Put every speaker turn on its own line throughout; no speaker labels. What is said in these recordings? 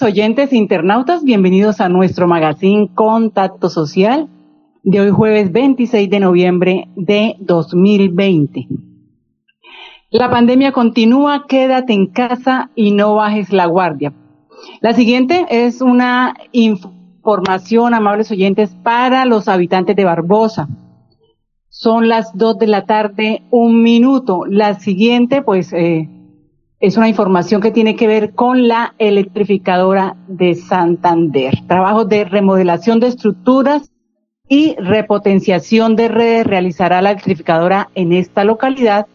Oyentes e internautas. Bienvenidos a nuestro magazine Contacto Social de hoy jueves 26 de noviembre de 2020. La pandemia continúa, quédate en casa y no bajes la guardia. La siguiente es una información, amables oyentes, para los habitantes de Barbosa. Son las 2 de la tarde, un minuto. La siguiente, pues, eh, es una información que tiene que ver con la electrificadora de Santander. Trabajos de remodelación de estructuras y repotenciación de redes realizará la electrificadora en esta localidad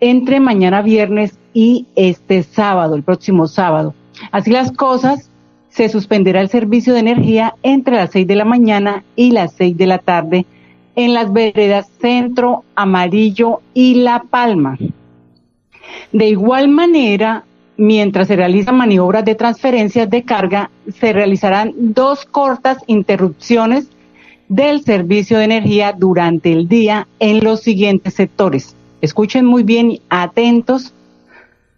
entre mañana viernes y este sábado, el próximo sábado. Así las cosas, se suspenderá el servicio de energía entre las seis de la mañana y las seis de la tarde en las veredas Centro, Amarillo y La Palma. De igual manera, mientras se realizan maniobras de transferencias de carga, se realizarán dos cortas interrupciones del servicio de energía durante el día en los siguientes sectores. Escuchen muy bien, atentos,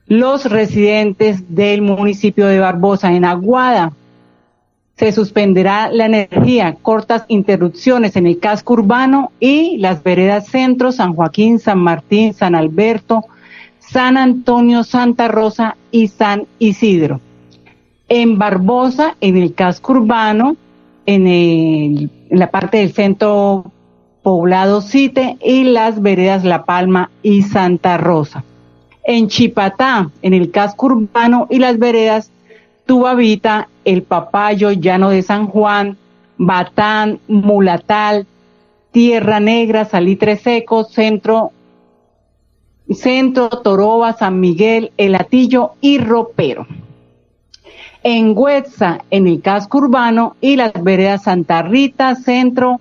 los residentes del municipio de Barbosa, en Aguada, se suspenderá la energía, cortas interrupciones en el casco urbano y las veredas centro, San Joaquín, San Martín, San Alberto, San Antonio, Santa Rosa y San Isidro. En Barbosa, en el casco urbano, en, la parte del centro poblado Cite y las veredas La Palma y Santa Rosa. En Chipatá, en el casco urbano y las veredas Tubavita, El Papayo, Llano de San Juan, Batán, Mulatal, Tierra Negra, Salitre Seco, Centro Centro, Toroba, San Miguel, El Atillo y Ropero. En Huetza, en el casco urbano y las veredas Santa Rita, Centro,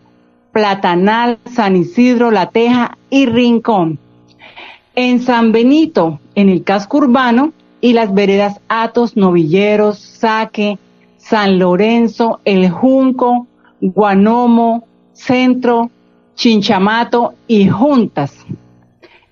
Platanal, San Isidro, La Teja y Rincón. En San Benito, en el casco urbano y las veredas Atos, Novilleros, Saque, San Lorenzo, El Junco, Guanomo, Centro, Chinchamato y Juntas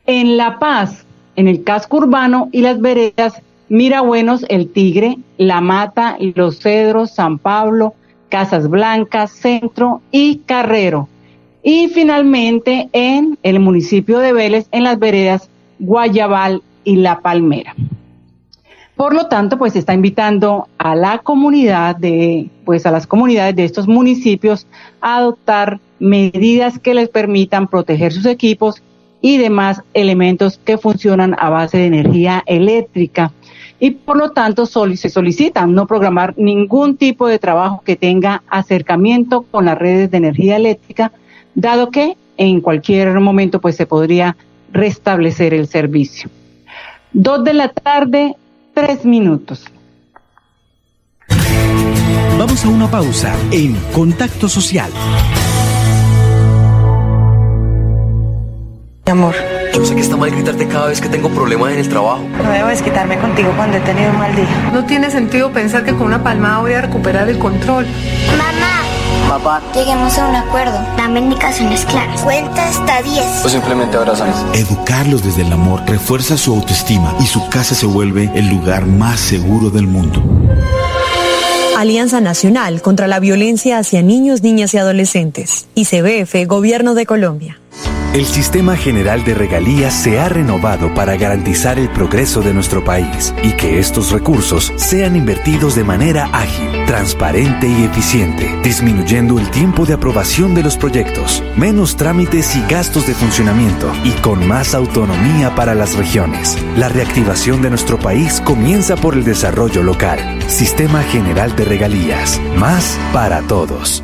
en La Paz, en el casco urbano y las veredas Mirabuenos, El Tigre, La Mata, Los Cedros, San Pablo, Casas Blancas, Centro y Carrero. Y finalmente en el municipio de Vélez, en las veredas Guayabal y La Palmera. Por lo tanto, pues está invitando a la comunidad de, pues a las comunidades de estos municipios a adoptar medidas que les permitan proteger sus equipos y demás elementos que funcionan a base de energía eléctrica. Y por lo tanto se solicita no programar ningún tipo de trabajo que tenga acercamiento con las redes de energía eléctrica, dado que en cualquier momento pues se podría restablecer el servicio. Dos de la tarde, tres minutos.
Vamos a una pausa en Contacto Social.
Amor.
Yo sé que está mal gritarte cada vez que tengo problemas en el trabajo.
No debo desquitarme contigo cuando he tenido un mal día.
No tiene sentido pensar que con una palmada voy a recuperar el control.
Mamá.
Papá.
Lleguemos a un acuerdo. Dame indicaciones claras. Cuenta hasta 10.
O simplemente abrazamos.
Educarlos desde el amor refuerza su autoestima y su casa se vuelve el lugar más seguro del mundo.
Alianza Nacional contra la Violencia hacia Niños, Niñas y Adolescentes. ICBF, Gobierno de Colombia.
El Sistema General de Regalías se ha renovado para garantizar el progreso de nuestro país y que estos recursos sean invertidos de manera ágil, transparente y eficiente, disminuyendo el tiempo de aprobación de los proyectos, menos trámites y gastos de funcionamiento y con más autonomía para las regiones. La reactivación de nuestro país comienza por el desarrollo local. Sistema General de Regalías. Más para todos.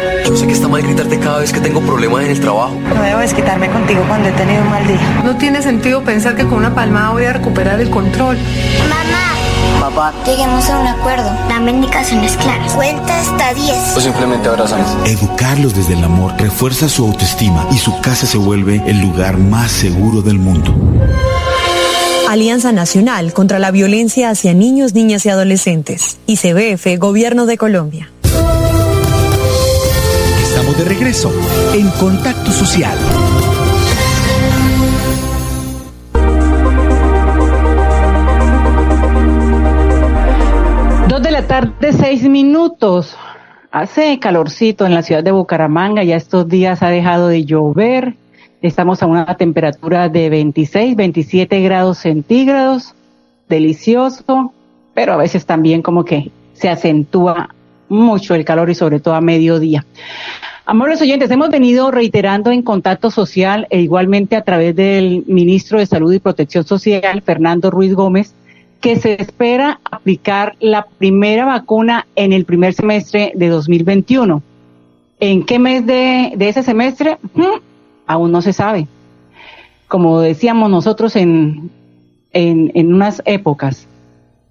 Yo sé que está mal gritarte cada vez que tengo problemas en el trabajo.
No debo desquitarme contigo cuando he tenido un mal día.
No tiene sentido pensar que con una palmada voy a recuperar el control.
Mamá.
Papá.
Lleguemos a un acuerdo. Dame indicaciones claras. Cuenta hasta 10.
O simplemente abrázame.
Educarlos desde el amor refuerza su autoestima y su casa se vuelve el lugar más seguro del mundo.
Alianza Nacional contra la Violencia hacia Niños, Niñas y Adolescentes. ICBF, Gobierno de Colombia.
De regreso en Contacto Social.
Dos de la tarde, seis minutos. Hace calorcito en la ciudad de Bucaramanga, ya estos días ha dejado de llover. Estamos a una temperatura de 26, 27 grados centígrados. Delicioso, pero a veces también como que se acentúa mucho el calor y sobre todo a mediodía. Amores oyentes, hemos venido reiterando en contacto social e igualmente a través del ministro de Salud y Protección Social, Fernando Ruiz Gómez, que se espera aplicar la primera vacuna en el primer semestre de 2021. ¿En qué mes de, de ese semestre? Hmm, aún no se sabe. Como decíamos nosotros en, en, en unas épocas,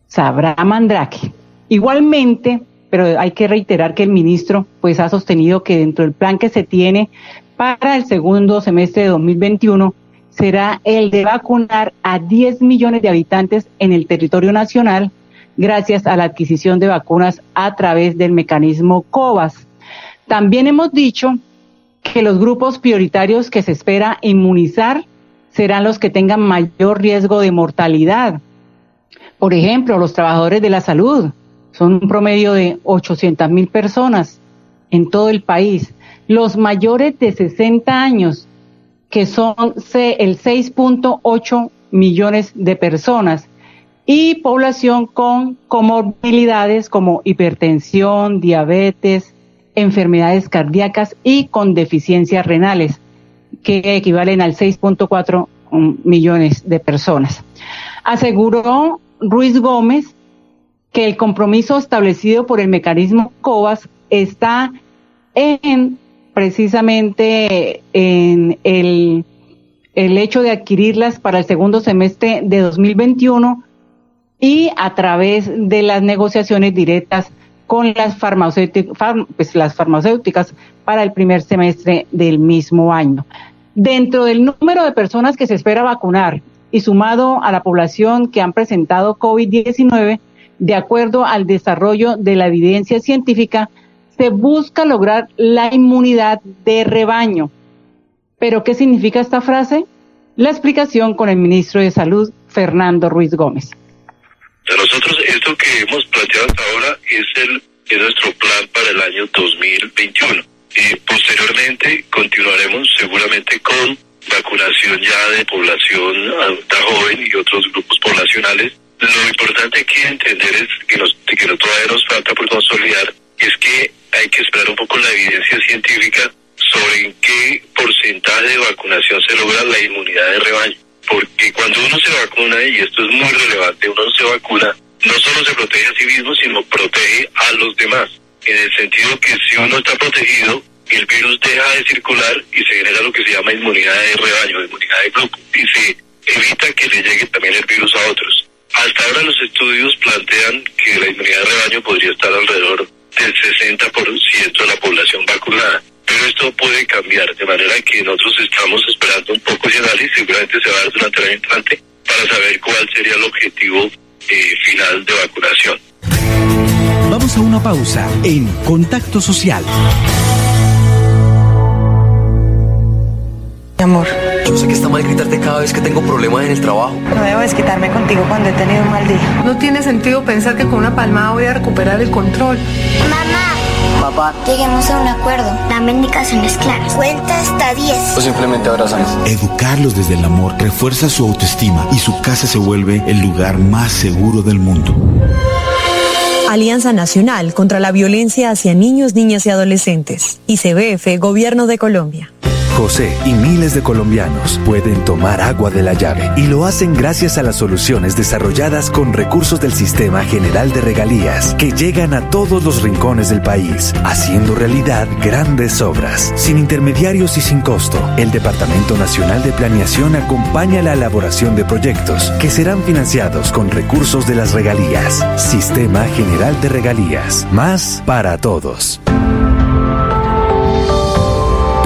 sabrá Mandrake. Igualmente, pero hay que reiterar que el ministro pues ha sostenido que dentro del plan que se tiene para el segundo semestre de 2021 será el de vacunar a 10 millones de habitantes en el territorio nacional gracias a la adquisición de vacunas a través del mecanismo COVAS. También hemos dicho que los grupos prioritarios que se espera inmunizar serán los que tengan mayor riesgo de mortalidad. Por ejemplo, los trabajadores de la salud. Son un promedio de 800 mil personas en todo el país. Los mayores de 60 años, que son el 6.8 millones de personas, y población con comorbilidades como hipertensión, diabetes, enfermedades cardíacas y con deficiencias renales, que equivalen al 6.4 millones de personas. Aseguró Ruiz Gómez que el compromiso establecido por el mecanismo COVAS está en precisamente en el, el hecho de adquirirlas para el segundo semestre de 2021 y a través de las negociaciones directas con las farmacéuticas, pues las farmacéuticas para el primer semestre del mismo año. Dentro del número de personas que se espera vacunar y sumado a la población que han presentado COVID-19, de acuerdo al desarrollo de la evidencia científica, se busca lograr la inmunidad de rebaño. ¿Pero qué significa esta frase? La explicación con el ministro de Salud, Fernando Ruiz Gómez.
Nosotros esto que hemos planteado hasta ahora es, el, es nuestro plan para el año 2021. Y posteriormente continuaremos seguramente con vacunación ya de población adulta joven y otros grupos poblacionales importante que entender es que, nos, que no todavía nos falta por consolidar es que hay que esperar un poco la evidencia científica sobre en qué porcentaje de vacunación se logra la inmunidad de rebaño. Porque cuando uno se vacuna, y esto es muy relevante, uno se vacuna, no solo se protege a sí mismo, sino protege a los demás. En el sentido que si uno está protegido, el virus deja de circular y se genera lo que se llama inmunidad de rebaño, inmunidad de grupo, y se evita que le llegue también el virus a otros. Hasta ahora los estudios plantean que la inmunidad de rebaño podría estar alrededor del 60% de la población vacunada. Pero esto puede cambiar, de manera que nosotros estamos esperando un poco ese análisis, seguramente se va a dar durante el año entrante, para saber cuál sería el objetivo eh, final de vacunación.
Vamos a una pausa en Contacto Social.
Mi amor.
Yo sé que está mal gritarte cada vez que tengo problemas en el trabajo.
No debo desquitarme contigo cuando he tenido un mal día.
No tiene sentido pensar que con una palmada voy a recuperar el control.
Mamá,
Papá.
lleguemos a un acuerdo. Dame indicaciones claras. Cuenta hasta 10.
O simplemente abrázame.
Educarlos desde el amor refuerza su autoestima y su casa se vuelve el lugar más seguro del mundo.
Alianza Nacional contra la Violencia hacia Niños, Niñas y Adolescentes. ICBF, Gobierno de Colombia.
José y miles de colombianos pueden tomar agua de la llave y lo hacen gracias a las soluciones desarrolladas con recursos del Sistema General de Regalías que llegan a todos los rincones del país, haciendo realidad grandes obras. Sin intermediarios y sin costo, el Departamento Nacional de Planeación acompaña la elaboración de proyectos que serán financiados con recursos de las regalías. Sistema General de Regalías. Más para todos.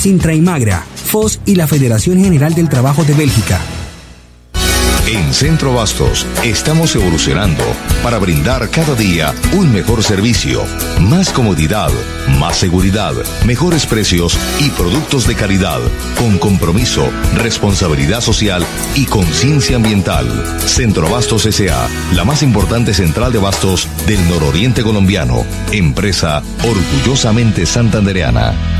Sintra y Magra, FOS y la Federación General del Trabajo de Bélgica.
En Centro Bastos estamos evolucionando para brindar cada día un mejor servicio, más comodidad, más seguridad, mejores precios y productos de calidad, con compromiso, responsabilidad social y conciencia ambiental. Centro Bastos S.A., la más importante central de bastos del nororiente colombiano, empresa orgullosamente santandereana.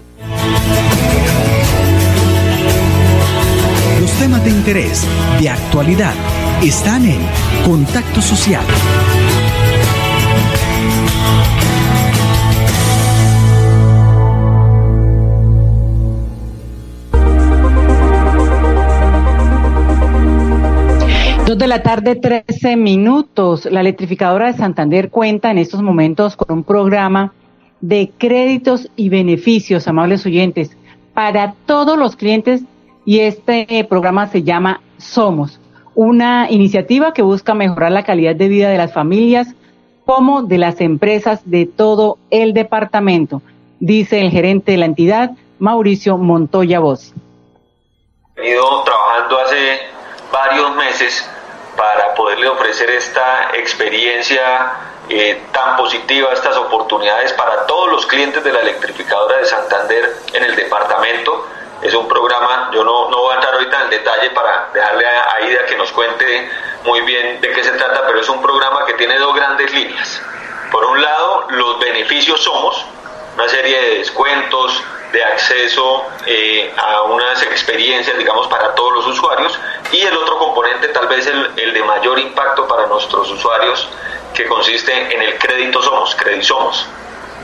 De interés, de actualidad, están en Contacto Social.
Dos de la tarde, 13 minutos. La electrificadora de Santander cuenta en estos momentos con un programa de créditos y beneficios, amables oyentes, para todos los clientes y este programa se llama Somos, una iniciativa que busca mejorar la calidad de vida de las familias como de las empresas de todo el departamento, dice el gerente de la entidad, Mauricio Montoya Voz.
venido trabajando hace varios meses para poderle ofrecer esta experiencia eh, tan positiva, estas oportunidades para todos los clientes de la electrificadora de Santander en el departamento. Es un programa, yo no, no voy a entrar ahorita en el detalle para dejarle a Aida que nos cuente muy bien de qué se trata, pero es un programa que tiene dos grandes líneas. Por un lado, los beneficios somos, una serie de descuentos, de acceso eh, a unas experiencias, digamos, para todos los usuarios. Y el otro componente, tal vez el, el de mayor impacto para nuestros usuarios, que consiste en el crédito Somos, Somos,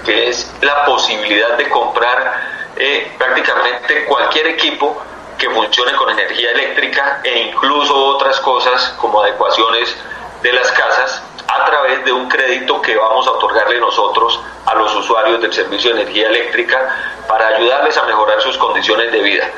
que es la posibilidad de comprar eh, prácticamente cualquier equipo que funcione con energía eléctrica e incluso otras cosas como adecuaciones de las casas a través de un crédito que vamos a otorgarle nosotros a los usuarios del servicio de energía eléctrica para ayudarles a mejorar sus condiciones de vida.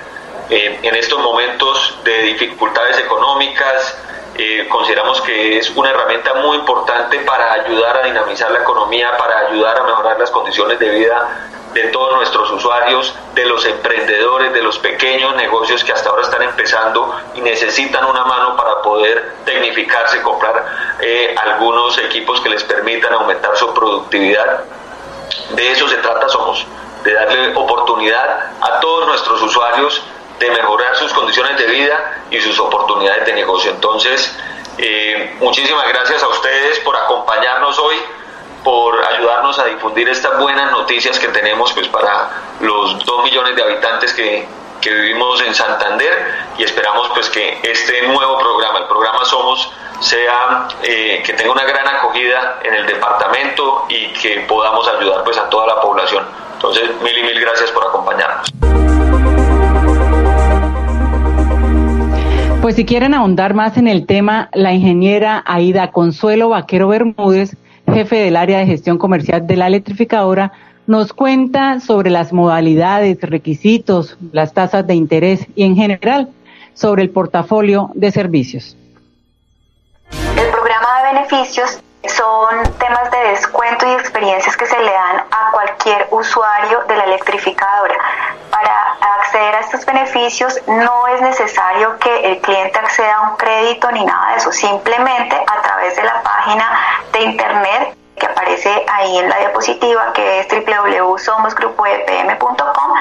En estos momentos de dificultades económicas, eh, consideramos que es una herramienta muy importante para ayudar a dinamizar la economía, para ayudar a mejorar las condiciones de vida de todos nuestros usuarios, de los emprendedores, de los pequeños negocios que hasta ahora están empezando y necesitan una mano para poder tecnificarse, comprar eh, algunos equipos que les permitan aumentar su productividad. De eso se trata Somos, de darle oportunidad a todos nuestros usuarios de mejorar sus condiciones de vida y sus oportunidades de negocio. Entonces, eh, muchísimas gracias a ustedes por acompañarnos hoy por ayudarnos a difundir estas buenas noticias que tenemos pues para los dos millones de habitantes que, que vivimos en Santander y esperamos pues que este nuevo programa, el programa Somos, sea eh, que tenga una gran acogida en el departamento y que podamos ayudar pues a toda la población. Entonces, mil y mil gracias por acompañarnos.
Pues si quieren ahondar más en el tema, la ingeniera Aida Consuelo Vaquero Bermúdez jefe del área de gestión comercial de la electrificadora, nos cuenta sobre las modalidades, requisitos, las tasas de interés y en general sobre el portafolio de servicios.
El programa de beneficios son temas de descuento y experiencias que se le dan a cualquier usuario de la electrificadora. Para acceder a estos beneficios no es necesario que el cliente acceda a un crédito ni nada de eso, simplemente a través de la página de internet que aparece ahí en la diapositiva que es www.somosgrupoepm.com,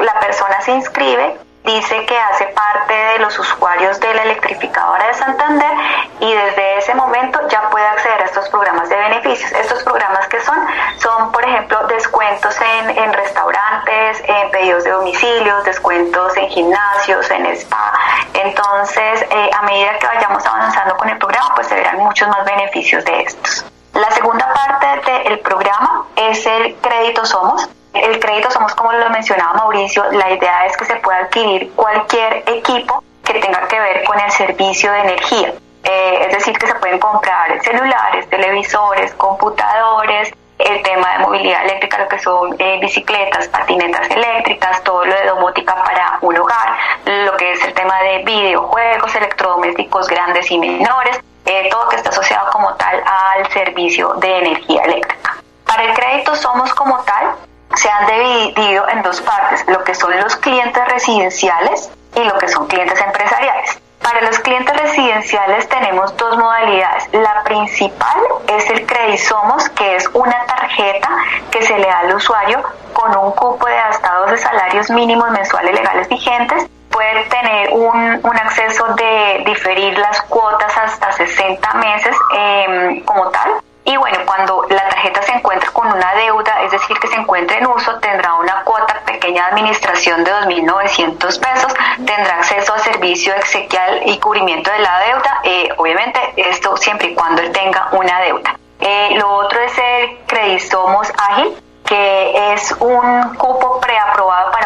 la persona se inscribe dice que hace parte de los usuarios de la electrificadora de Santander y desde ese momento ya puede acceder a estos programas de beneficios. Estos programas que son, son por ejemplo descuentos en, en restaurantes, en pedidos de domicilios, descuentos en gimnasios, en spa. Entonces, eh, a medida que vayamos avanzando con el programa, pues se verán muchos más beneficios de estos. La segunda parte del programa es el crédito Somos. El crédito somos, como lo mencionaba Mauricio, la idea es que se pueda adquirir cualquier equipo que tenga que ver con el servicio de energía. Eh, es decir, que se pueden comprar celulares, televisores, computadores, el tema de movilidad eléctrica, lo que son eh, bicicletas, patinetas eléctricas, todo lo de domótica para un hogar, lo que es el tema de videojuegos, electrodomésticos grandes y menores, eh, todo que está asociado como tal al servicio de energía eléctrica. Para el crédito somos como tal se han dividido en dos partes, lo que son los clientes residenciales y lo que son clientes empresariales. Para los clientes residenciales tenemos dos modalidades. La principal es el Somos, que es una tarjeta que se le da al usuario con un cupo de hasta 12 salarios mínimos mensuales legales vigentes. Puede tener un, un acceso de diferir las cuotas hasta 60 meses eh, como tal y bueno, cuando la tarjeta se encuentra con una deuda, es decir, que se encuentra en uso, tendrá una cuota pequeña de administración de 2.900 pesos, tendrá acceso a servicio exequial y cubrimiento de la deuda, eh, obviamente esto siempre y cuando él tenga una deuda. Eh, lo otro es el Credisomos Ágil, que es un cupo preaprobado para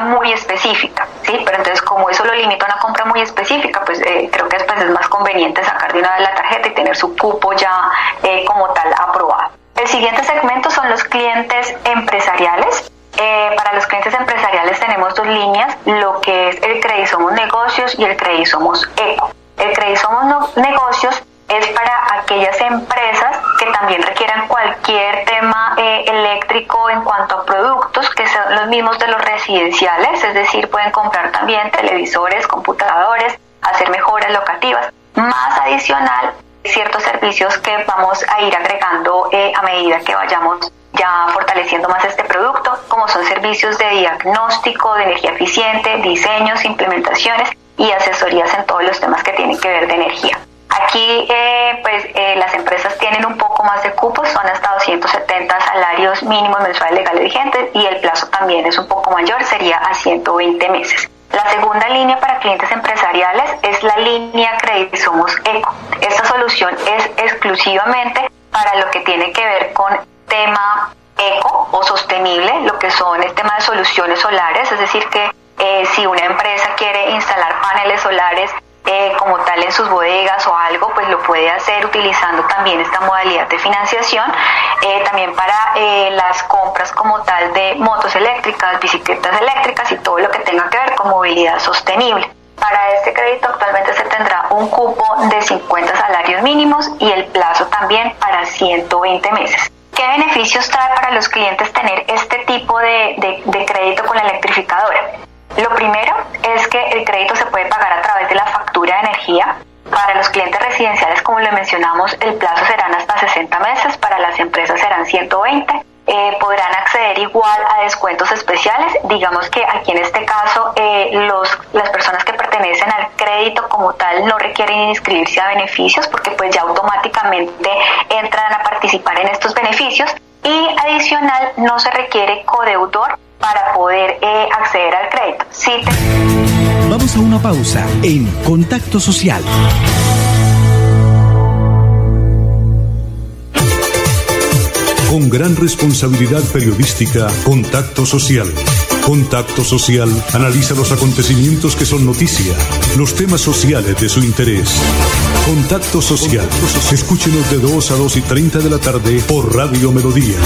muy específica, ¿sí? Pero entonces como eso lo limita a una compra muy específica, pues eh, creo que después es más conveniente sacar de una vez la tarjeta y tener su cupo ya eh, como tal aprobado. El siguiente segmento son los clientes empresariales. Eh, para los clientes empresariales tenemos dos líneas, lo que es el Credisomos Negocios y el Credisomos Eco. El Credisomos Negocios es para aquellas empresas que también requieran cualquier tema eh, eléctrico en cuanto a productos que son los mismos de los residenciales, es decir, pueden comprar también televisores, computadores, hacer mejoras locativas. Más adicional, ciertos servicios que vamos a ir agregando eh, a medida que vayamos ya fortaleciendo más este producto, como son servicios de diagnóstico de energía eficiente, diseños, implementaciones y asesorías en todos los temas que tienen que ver de energía. Aquí, eh, pues, eh, las empresas tienen un poco más de cupos, son hasta 270 salarios mínimos mensuales legales vigentes y el plazo también es un poco mayor, sería a 120 meses. La segunda línea para clientes empresariales es la línea Somos Eco. Esta solución es exclusivamente para lo que tiene que ver con tema eco o sostenible, lo que son el tema de soluciones solares, es decir, que eh, si una empresa quiere instalar paneles solares eh, como tal en sus bodegas o algo, pues lo puede hacer utilizando también esta modalidad de financiación. Eh, también para eh, las compras como tal de motos eléctricas, bicicletas eléctricas y todo lo que tenga que ver con movilidad sostenible. Para este crédito actualmente se tendrá un cupo de 50 salarios mínimos y el plazo también para 120 meses. ¿Qué beneficios trae para los clientes tener este tipo de, de crédito con la electrificadora? Lo primero es que el crédito se puede pagar a través de la factura de energía. Para los clientes residenciales, como le mencionamos, el plazo serán hasta 60 meses, para las empresas serán 120. Eh, podrán acceder igual a descuentos especiales. Digamos que aquí en este caso eh, los, las personas que pertenecen al crédito como tal no requieren inscribirse a beneficios porque pues ya automáticamente entran a participar en estos beneficios y adicional no se requiere codeudor para poder eh, acceder al crédito.
Vamos a una pausa en Contacto Social.
Con gran responsabilidad periodística, Contacto Social. Contacto Social analiza los acontecimientos que son noticia, los temas sociales de su interés. Contacto Social. Escúchenos de 2 a 2 y 30 de la tarde por Radio Melodía.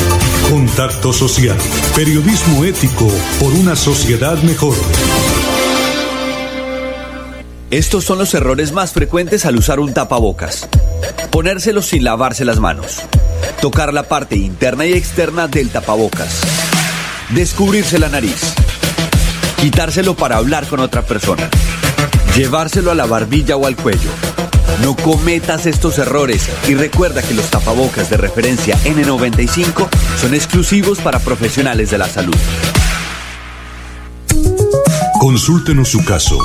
Contacto Social. Periodismo ético por una sociedad mejor.
Estos son los errores más frecuentes al usar un tapabocas. Ponérselo sin lavarse las manos. Tocar la parte interna y externa del tapabocas. Descubrirse la nariz. Quitárselo para hablar con otra persona. Llevárselo a la barbilla o al cuello. No cometas estos errores y recuerda que los tapabocas de referencia N95 son exclusivos para profesionales de la salud.
Consúltenos su caso.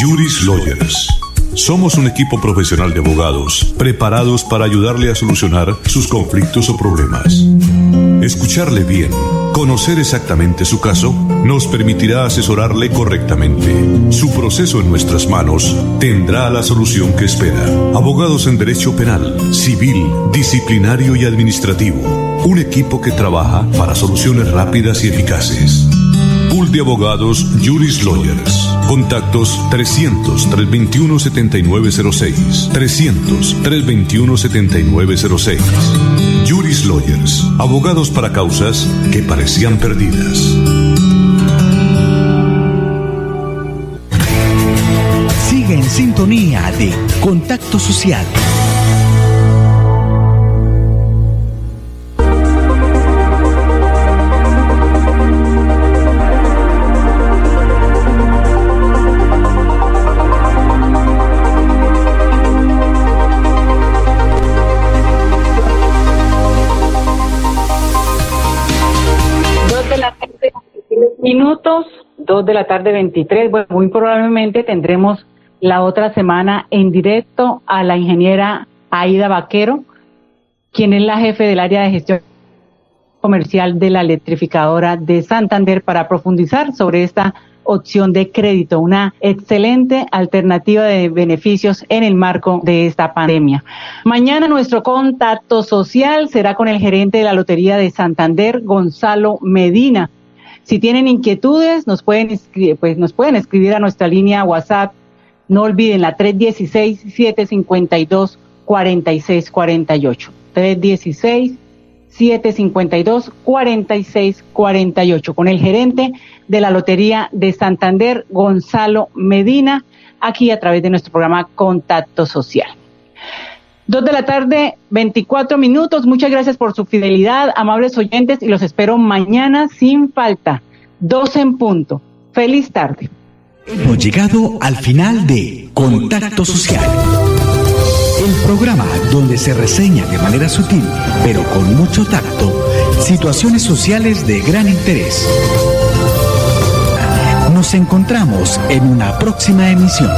Juris Lawyers. Somos un equipo profesional de abogados preparados para ayudarle a solucionar sus conflictos o problemas. Escucharle bien, conocer exactamente su caso, nos permitirá asesorarle correctamente. Su proceso en nuestras manos tendrá la solución que espera. Abogados en Derecho Penal, Civil, Disciplinario y Administrativo. Un equipo que trabaja para soluciones rápidas y eficaces. De Abogados Juris Lawyers. Contactos 300-321-7906. 300-321-7906. Juris Lawyers. Abogados para causas que parecían perdidas.
Sigue en sintonía de Contacto Social.
Minutos, 2 de la tarde 23. Bueno, muy probablemente tendremos la otra semana en directo a la ingeniera Aida Vaquero, quien es la jefe del área de gestión comercial de la electrificadora de Santander para profundizar sobre esta opción de crédito, una excelente alternativa de beneficios en el marco de esta pandemia. Mañana nuestro contacto social será con el gerente de la Lotería de Santander, Gonzalo Medina si tienen inquietudes, nos pueden, pues, nos pueden escribir a nuestra línea WhatsApp. No olviden la 316-752-4648. 316-752-4648 con el gerente de la Lotería de Santander, Gonzalo Medina, aquí a través de nuestro programa Contacto Social. Dos de la tarde, 24 minutos. Muchas gracias por su fidelidad, amables oyentes, y los espero mañana sin falta. Dos en punto. Feliz tarde.
Hemos llegado al final de Contacto Social. El programa donde se reseña de manera sutil, pero con mucho tacto, situaciones sociales de gran interés. Nos encontramos en una próxima emisión.